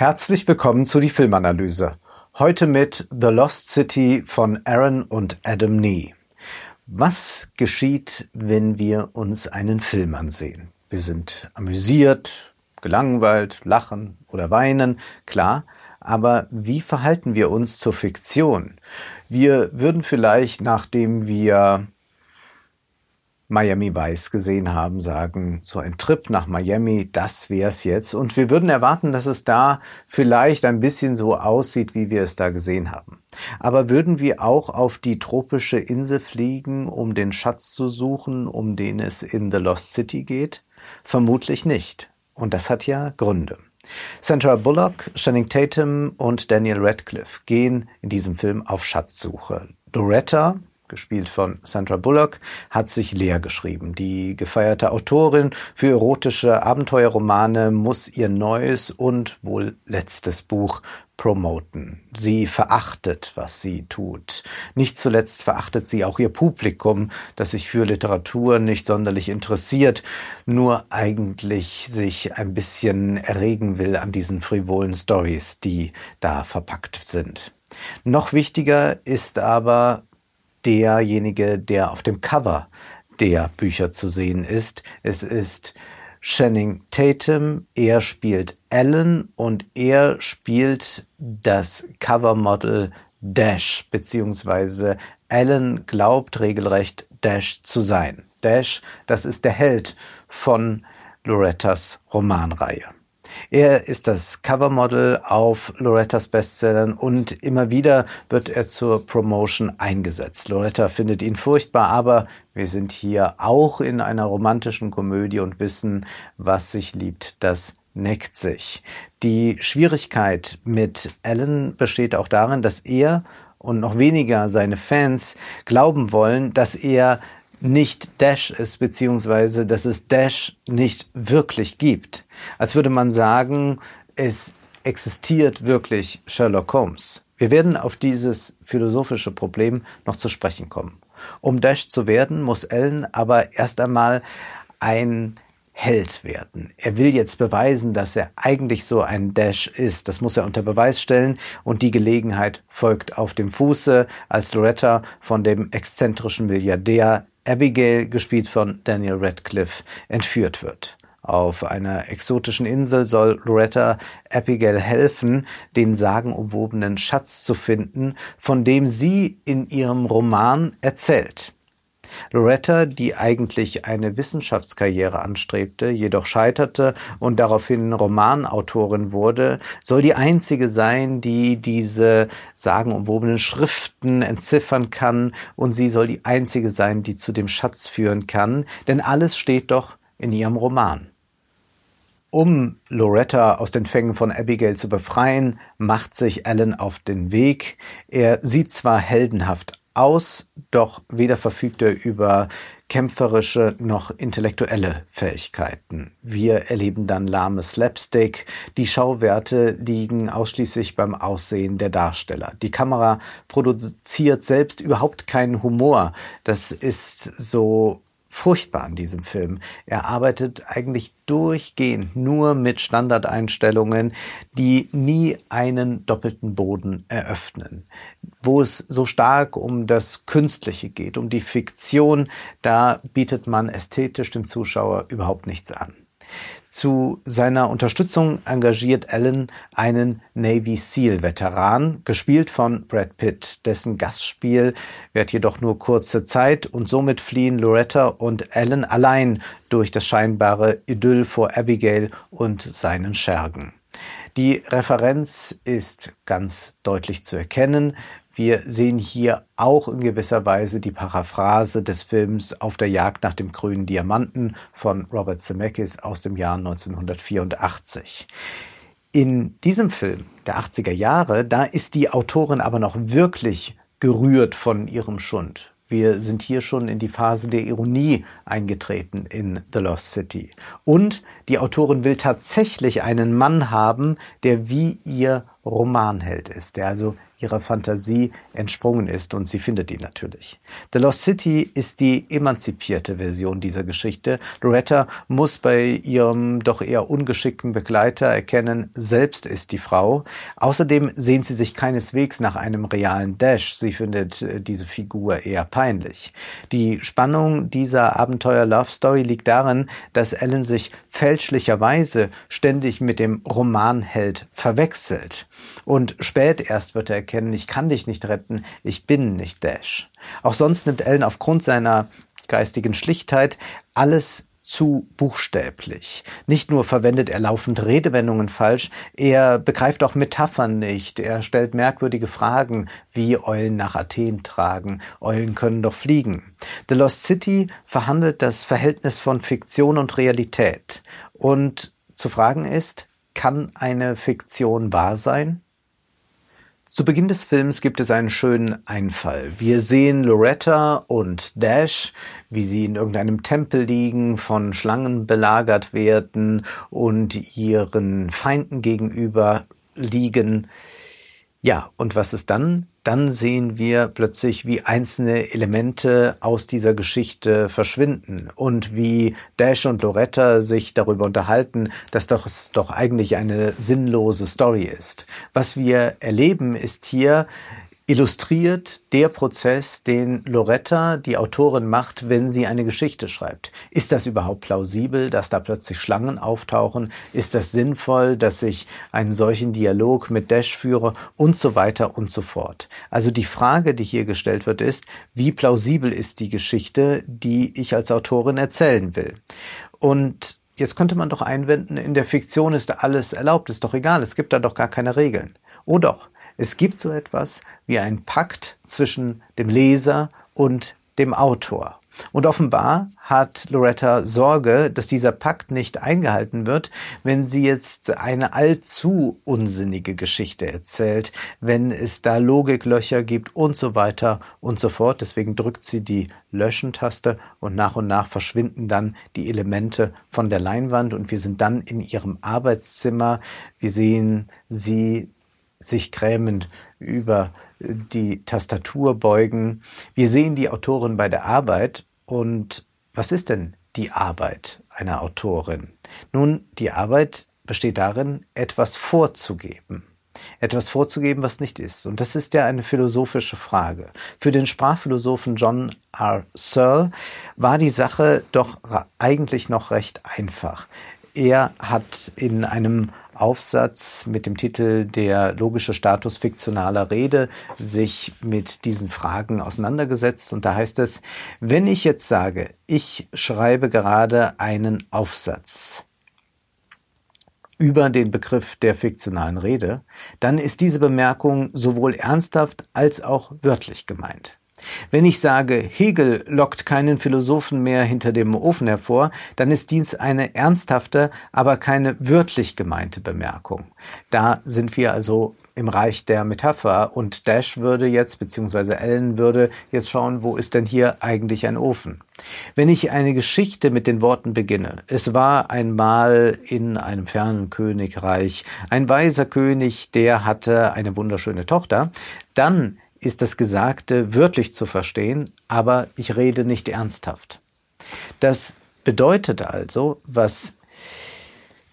Herzlich willkommen zu die Filmanalyse. Heute mit The Lost City von Aaron und Adam Nee. Was geschieht, wenn wir uns einen Film ansehen? Wir sind amüsiert, gelangweilt, lachen oder weinen, klar, aber wie verhalten wir uns zur Fiktion? Wir würden vielleicht, nachdem wir Miami Vice gesehen haben, sagen, so ein Trip nach Miami, das wär's jetzt. Und wir würden erwarten, dass es da vielleicht ein bisschen so aussieht, wie wir es da gesehen haben. Aber würden wir auch auf die tropische Insel fliegen, um den Schatz zu suchen, um den es in The Lost City geht? Vermutlich nicht. Und das hat ja Gründe. Sandra Bullock, Channing Tatum und Daniel Radcliffe gehen in diesem Film auf Schatzsuche. Loretta, gespielt von Sandra Bullock, hat sich leer geschrieben. Die gefeierte Autorin für erotische Abenteuerromane muss ihr neues und wohl letztes Buch promoten. Sie verachtet, was sie tut. Nicht zuletzt verachtet sie auch ihr Publikum, das sich für Literatur nicht sonderlich interessiert, nur eigentlich sich ein bisschen erregen will an diesen frivolen Stories, die da verpackt sind. Noch wichtiger ist aber, derjenige, der auf dem Cover der Bücher zu sehen ist. Es ist Channing Tatum, er spielt Alan und er spielt das Covermodel Dash, beziehungsweise Alan glaubt regelrecht Dash zu sein. Dash, das ist der Held von Lorettas Romanreihe. Er ist das Covermodel auf Lorettas Bestsellern und immer wieder wird er zur Promotion eingesetzt. Loretta findet ihn furchtbar, aber wir sind hier auch in einer romantischen Komödie und wissen, was sich liebt, das neckt sich. Die Schwierigkeit mit Alan besteht auch darin, dass er und noch weniger seine Fans glauben wollen, dass er nicht Dash ist, beziehungsweise dass es Dash nicht wirklich gibt. Als würde man sagen, es existiert wirklich Sherlock Holmes. Wir werden auf dieses philosophische Problem noch zu sprechen kommen. Um Dash zu werden, muss Ellen aber erst einmal ein Held werden. Er will jetzt beweisen, dass er eigentlich so ein Dash ist. Das muss er unter Beweis stellen und die Gelegenheit folgt auf dem Fuße, als Loretta von dem exzentrischen Milliardär Abigail, gespielt von Daniel Radcliffe, entführt wird. Auf einer exotischen Insel soll Loretta Abigail helfen, den sagenumwobenen Schatz zu finden, von dem sie in ihrem Roman erzählt. Loretta, die eigentlich eine Wissenschaftskarriere anstrebte, jedoch scheiterte und daraufhin Romanautorin wurde, soll die einzige sein, die diese sagenumwobenen Schriften entziffern kann und sie soll die einzige sein, die zu dem Schatz führen kann, denn alles steht doch in ihrem Roman. Um Loretta aus den Fängen von Abigail zu befreien, macht sich Alan auf den Weg. Er sieht zwar heldenhaft aus, doch weder verfügt er über kämpferische noch intellektuelle Fähigkeiten. Wir erleben dann lahme Slapstick. Die Schauwerte liegen ausschließlich beim Aussehen der Darsteller. Die Kamera produziert selbst überhaupt keinen Humor. Das ist so furchtbar an diesem Film. Er arbeitet eigentlich durchgehend nur mit Standardeinstellungen, die nie einen doppelten Boden eröffnen. Wo es so stark um das Künstliche geht, um die Fiktion, da bietet man ästhetisch dem Zuschauer überhaupt nichts an. Zu seiner Unterstützung engagiert Allen einen Navy SEAL Veteran, gespielt von Brad Pitt. Dessen Gastspiel währt jedoch nur kurze Zeit und somit fliehen Loretta und Allen allein durch das scheinbare Idyll vor Abigail und seinen Schergen. Die Referenz ist ganz deutlich zu erkennen. Wir sehen hier auch in gewisser Weise die Paraphrase des Films Auf der Jagd nach dem grünen Diamanten von Robert Zemeckis aus dem Jahr 1984. In diesem Film der 80er Jahre, da ist die Autorin aber noch wirklich gerührt von ihrem Schund. Wir sind hier schon in die Phase der Ironie eingetreten in The Lost City. Und die Autorin will tatsächlich einen Mann haben, der wie ihr Romanheld ist, der also ihrer Fantasie entsprungen ist und sie findet ihn natürlich. The Lost City ist die emanzipierte Version dieser Geschichte. Loretta muss bei ihrem doch eher ungeschickten Begleiter erkennen, selbst ist die Frau. Außerdem sehnt sie sich keineswegs nach einem realen Dash. Sie findet äh, diese Figur eher peinlich. Die Spannung dieser Abenteuer-Love-Story liegt darin, dass Ellen sich fälschlicherweise ständig mit dem Romanheld verwechselt. Und spät erst wird er erkennen, ich kann dich nicht retten, ich bin nicht Dash. Auch sonst nimmt Ellen aufgrund seiner geistigen Schlichtheit alles zu buchstäblich. Nicht nur verwendet er laufend Redewendungen falsch, er begreift auch Metaphern nicht, er stellt merkwürdige Fragen, wie Eulen nach Athen tragen, Eulen können doch fliegen. The Lost City verhandelt das Verhältnis von Fiktion und Realität. Und zu fragen ist, kann eine Fiktion wahr sein? Zu Beginn des Films gibt es einen schönen Einfall. Wir sehen Loretta und Dash, wie sie in irgendeinem Tempel liegen, von Schlangen belagert werden und ihren Feinden gegenüber liegen. Ja, und was ist dann? Dann sehen wir plötzlich, wie einzelne Elemente aus dieser Geschichte verschwinden und wie Dash und Loretta sich darüber unterhalten, dass das doch eigentlich eine sinnlose Story ist. Was wir erleben, ist hier illustriert der Prozess, den Loretta, die Autorin, macht, wenn sie eine Geschichte schreibt. Ist das überhaupt plausibel, dass da plötzlich Schlangen auftauchen? Ist das sinnvoll, dass ich einen solchen Dialog mit Dash führe? Und so weiter und so fort. Also die Frage, die hier gestellt wird, ist, wie plausibel ist die Geschichte, die ich als Autorin erzählen will? Und Jetzt könnte man doch einwenden, in der Fiktion ist alles erlaubt, ist doch egal, es gibt da doch gar keine Regeln. Oh doch, es gibt so etwas wie ein Pakt zwischen dem Leser und dem Autor. Und offenbar hat Loretta Sorge, dass dieser Pakt nicht eingehalten wird, wenn sie jetzt eine allzu unsinnige Geschichte erzählt, wenn es da Logiklöcher gibt und so weiter und so fort. Deswegen drückt sie die Löschen-Taste und nach und nach verschwinden dann die Elemente von der Leinwand und wir sind dann in ihrem Arbeitszimmer. Wir sehen sie sich grämend über die Tastatur beugen. Wir sehen die Autorin bei der Arbeit und was ist denn die Arbeit einer Autorin? Nun, die Arbeit besteht darin, etwas vorzugeben. Etwas vorzugeben, was nicht ist. Und das ist ja eine philosophische Frage. Für den Sprachphilosophen John R. Searle war die Sache doch eigentlich noch recht einfach. Er hat in einem Aufsatz mit dem Titel Der logische Status fiktionaler Rede sich mit diesen Fragen auseinandergesetzt. Und da heißt es, wenn ich jetzt sage, ich schreibe gerade einen Aufsatz, über den Begriff der fiktionalen Rede, dann ist diese Bemerkung sowohl ernsthaft als auch wörtlich gemeint. Wenn ich sage, Hegel lockt keinen Philosophen mehr hinter dem Ofen hervor, dann ist dies eine ernsthafte, aber keine wörtlich gemeinte Bemerkung. Da sind wir also im Reich der Metapher und Dash würde jetzt, beziehungsweise Ellen würde jetzt schauen, wo ist denn hier eigentlich ein Ofen? Wenn ich eine Geschichte mit den Worten beginne, es war einmal in einem fernen Königreich ein weiser König, der hatte eine wunderschöne Tochter, dann ist das Gesagte wörtlich zu verstehen, aber ich rede nicht ernsthaft. Das bedeutet also, was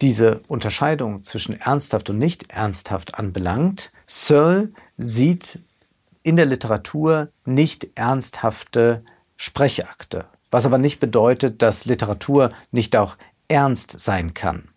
diese Unterscheidung zwischen ernsthaft und nicht ernsthaft anbelangt, Searle sieht in der Literatur nicht ernsthafte Sprechakte, was aber nicht bedeutet, dass Literatur nicht auch ernst sein kann.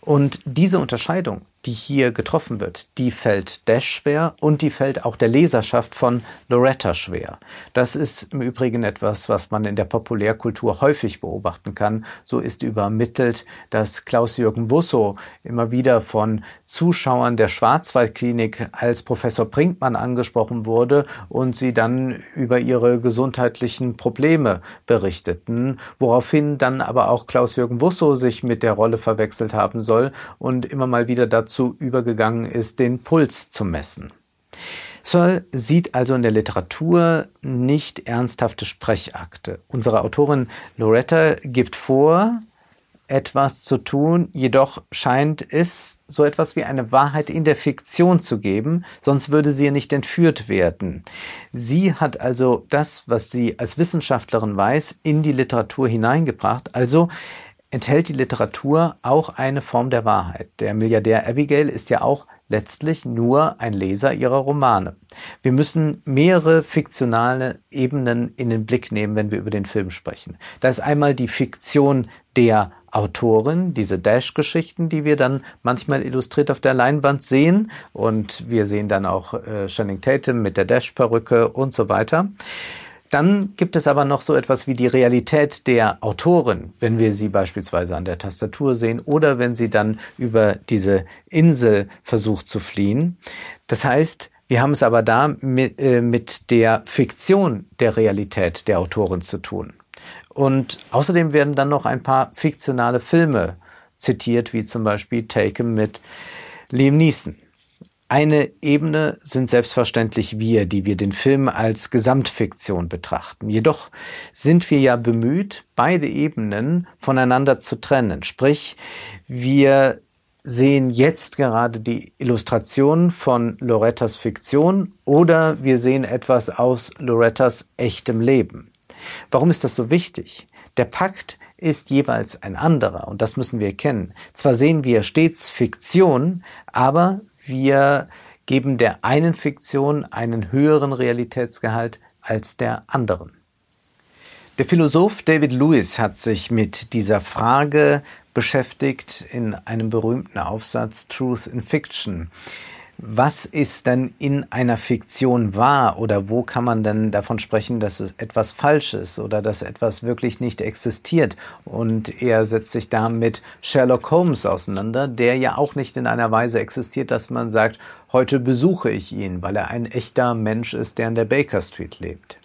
Und diese Unterscheidung die hier getroffen wird, die fällt Dash schwer und die fällt auch der Leserschaft von Loretta schwer. Das ist im Übrigen etwas, was man in der Populärkultur häufig beobachten kann. So ist übermittelt, dass Klaus-Jürgen Wusso immer wieder von Zuschauern der Schwarzwaldklinik als Professor Brinkmann angesprochen wurde und sie dann über ihre gesundheitlichen Probleme berichteten, woraufhin dann aber auch Klaus-Jürgen Wusso sich mit der Rolle verwechselt haben soll und immer mal wieder dazu dazu übergegangen ist, den Puls zu messen. Searle sieht also in der Literatur nicht ernsthafte Sprechakte. Unsere Autorin Loretta gibt vor, etwas zu tun, jedoch scheint es so etwas wie eine Wahrheit in der Fiktion zu geben, sonst würde sie nicht entführt werden. Sie hat also das, was sie als Wissenschaftlerin weiß, in die Literatur hineingebracht, also enthält die Literatur auch eine Form der Wahrheit. Der Milliardär Abigail ist ja auch letztlich nur ein Leser ihrer Romane. Wir müssen mehrere fiktionale Ebenen in den Blick nehmen, wenn wir über den Film sprechen. Da ist einmal die Fiktion der Autorin, diese Dash-Geschichten, die wir dann manchmal illustriert auf der Leinwand sehen. Und wir sehen dann auch äh, Channing Tatum mit der Dash-Perücke und so weiter. Dann gibt es aber noch so etwas wie die Realität der Autorin, wenn wir sie beispielsweise an der Tastatur sehen oder wenn sie dann über diese Insel versucht zu fliehen. Das heißt, wir haben es aber da mit, äh, mit der Fiktion der Realität der Autorin zu tun. Und außerdem werden dann noch ein paar fiktionale Filme zitiert, wie zum Beispiel Taken mit Liam Neeson. Eine Ebene sind selbstverständlich wir, die wir den Film als Gesamtfiktion betrachten. Jedoch sind wir ja bemüht, beide Ebenen voneinander zu trennen. Sprich, wir sehen jetzt gerade die Illustration von Lorettas Fiktion oder wir sehen etwas aus Lorettas echtem Leben. Warum ist das so wichtig? Der Pakt ist jeweils ein anderer und das müssen wir kennen. Zwar sehen wir stets Fiktion, aber wir geben der einen Fiktion einen höheren Realitätsgehalt als der anderen. Der Philosoph David Lewis hat sich mit dieser Frage beschäftigt in einem berühmten Aufsatz Truth in Fiction was ist denn in einer Fiktion wahr oder wo kann man denn davon sprechen, dass es etwas falsch ist oder dass etwas wirklich nicht existiert? Und er setzt sich da mit Sherlock Holmes auseinander, der ja auch nicht in einer Weise existiert, dass man sagt, heute besuche ich ihn, weil er ein echter Mensch ist, der in der Baker Street lebt.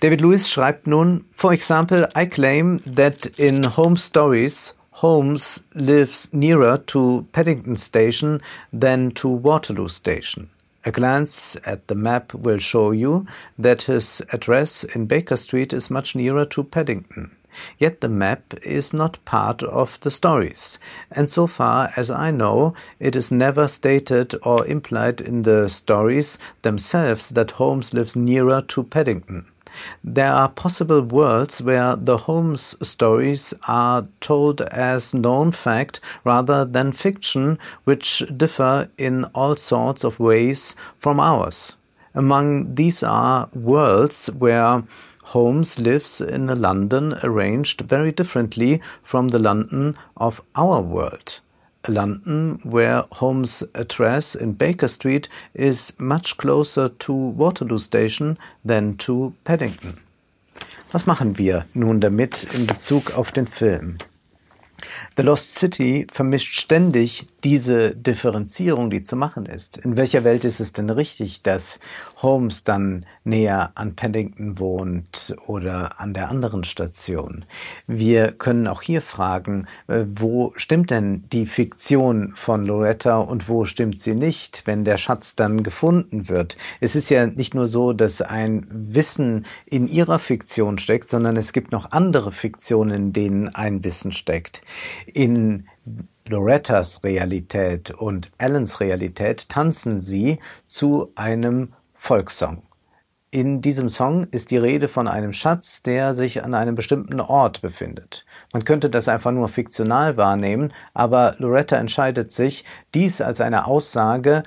David Lewis schreibt nun, For example, I claim that in Home Stories Holmes lives nearer to Paddington Station than to Waterloo Station. A glance at the map will show you that his address in Baker Street is much nearer to Paddington. Yet the map is not part of the stories, and so far as I know, it is never stated or implied in the stories themselves that Holmes lives nearer to Paddington. There are possible worlds where the Holmes stories are told as known fact rather than fiction, which differ in all sorts of ways from ours. Among these are worlds where Holmes lives in a London arranged very differently from the London of our world. London, where Holmes' address in Baker Street is much closer to Waterloo Station than to Paddington. Was machen wir nun damit in Bezug auf den Film? The Lost City vermischt ständig diese Differenzierung, die zu machen ist. In welcher Welt ist es denn richtig, dass Holmes dann näher an Paddington wohnt oder an der anderen Station? Wir können auch hier fragen, äh, wo stimmt denn die Fiktion von Loretta und wo stimmt sie nicht, wenn der Schatz dann gefunden wird? Es ist ja nicht nur so, dass ein Wissen in ihrer Fiktion steckt, sondern es gibt noch andere Fiktionen, in denen ein Wissen steckt. In Lorettas Realität und Allens Realität tanzen sie zu einem Volkssong. In diesem Song ist die Rede von einem Schatz, der sich an einem bestimmten Ort befindet. Man könnte das einfach nur fiktional wahrnehmen, aber Loretta entscheidet sich, dies als eine Aussage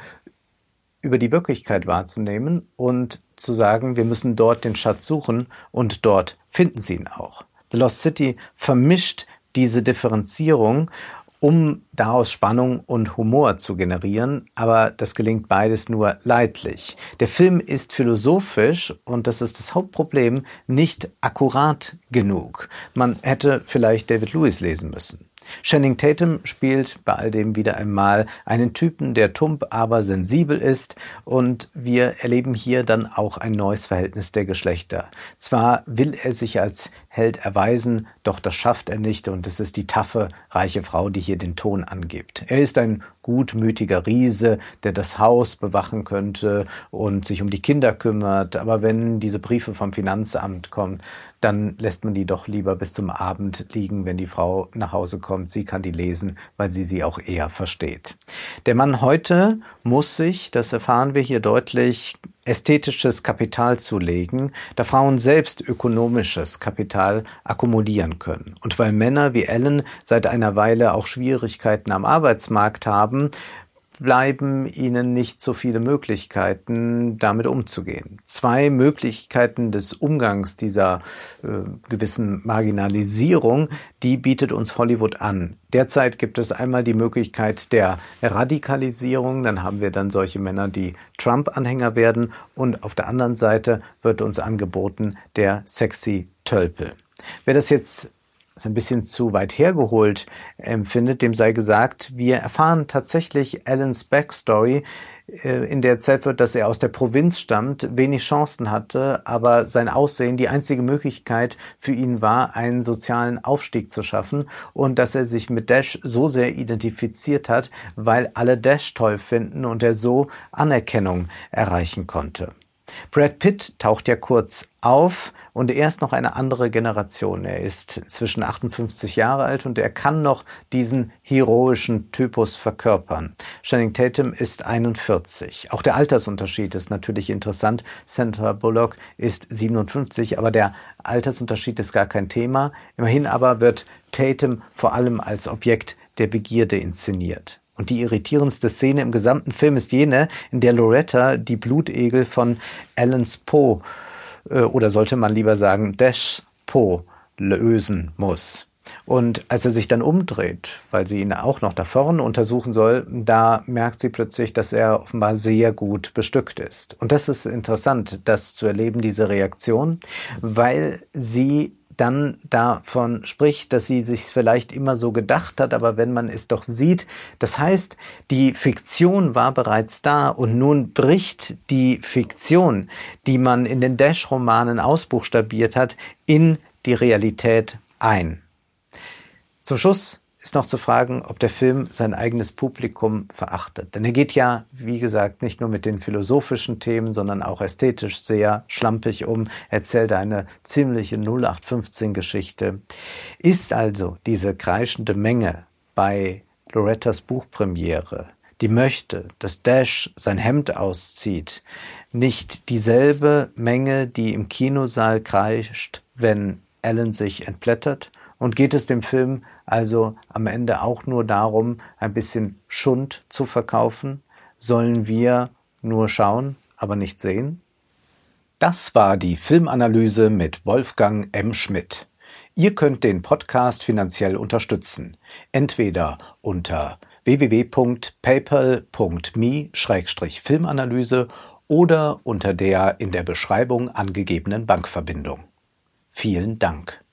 über die Wirklichkeit wahrzunehmen und zu sagen, wir müssen dort den Schatz suchen und dort finden sie ihn auch. The Lost City vermischt diese Differenzierung, um daraus Spannung und Humor zu generieren, aber das gelingt beides nur leidlich. Der Film ist philosophisch und das ist das Hauptproblem nicht akkurat genug. Man hätte vielleicht David Lewis lesen müssen. Channing Tatum spielt bei all dem wieder einmal einen Typen, der tump, aber sensibel ist und wir erleben hier dann auch ein neues Verhältnis der Geschlechter. Zwar will er sich als Held erweisen, doch das schafft er nicht und es ist die taffe, reiche Frau, die hier den Ton angibt. Er ist ein gutmütiger Riese, der das Haus bewachen könnte und sich um die Kinder kümmert. Aber wenn diese Briefe vom Finanzamt kommen, dann lässt man die doch lieber bis zum Abend liegen, wenn die Frau nach Hause kommt. Sie kann die lesen, weil sie sie auch eher versteht. Der Mann heute muss sich, das erfahren wir hier deutlich, ästhetisches Kapital zulegen, da Frauen selbst ökonomisches Kapital akkumulieren können. Und weil Männer wie Ellen seit einer Weile auch Schwierigkeiten am Arbeitsmarkt haben, bleiben ihnen nicht so viele Möglichkeiten, damit umzugehen. Zwei Möglichkeiten des Umgangs dieser äh, gewissen Marginalisierung, die bietet uns Hollywood an. Derzeit gibt es einmal die Möglichkeit der Radikalisierung, dann haben wir dann solche Männer, die Trump-Anhänger werden, und auf der anderen Seite wird uns angeboten der sexy Tölpel. Wer das jetzt ein bisschen zu weit hergeholt empfindet, dem sei gesagt, wir erfahren tatsächlich Allens Backstory, äh, in der erzählt wird, dass er aus der Provinz stammt, wenig Chancen hatte, aber sein Aussehen die einzige Möglichkeit für ihn war, einen sozialen Aufstieg zu schaffen und dass er sich mit Dash so sehr identifiziert hat, weil alle Dash toll finden und er so Anerkennung erreichen konnte. Brad Pitt taucht ja kurz auf und er ist noch eine andere Generation. Er ist zwischen 58 Jahre alt und er kann noch diesen heroischen Typus verkörpern. Channing Tatum ist 41. Auch der Altersunterschied ist natürlich interessant. Sandra Bullock ist 57, aber der Altersunterschied ist gar kein Thema. Immerhin aber wird Tatum vor allem als Objekt der Begierde inszeniert. Und die irritierendste Szene im gesamten Film ist jene, in der Loretta die Blutegel von Alan's Po, äh, oder sollte man lieber sagen, Dash Po lösen muss. Und als er sich dann umdreht, weil sie ihn auch noch da vorne untersuchen soll, da merkt sie plötzlich, dass er offenbar sehr gut bestückt ist. Und das ist interessant, das zu erleben, diese Reaktion, weil sie dann davon spricht, dass sie sich vielleicht immer so gedacht hat, aber wenn man es doch sieht, das heißt, die Fiktion war bereits da und nun bricht die Fiktion, die man in den Dash-Romanen ausbuchstabiert hat, in die Realität ein. Zum Schluss ist noch zu fragen, ob der Film sein eigenes Publikum verachtet. Denn er geht ja, wie gesagt, nicht nur mit den philosophischen Themen, sondern auch ästhetisch sehr schlampig um, erzählt eine ziemliche 0815-Geschichte. Ist also diese kreischende Menge bei Lorettas Buchpremiere, die möchte, dass Dash sein Hemd auszieht, nicht dieselbe Menge, die im Kinosaal kreischt, wenn Ellen sich entblättert? Und geht es dem Film also am Ende auch nur darum, ein bisschen Schund zu verkaufen? Sollen wir nur schauen, aber nicht sehen? Das war die Filmanalyse mit Wolfgang M. Schmidt. Ihr könnt den Podcast finanziell unterstützen, entweder unter www.paypal.me-filmanalyse oder unter der in der Beschreibung angegebenen Bankverbindung. Vielen Dank.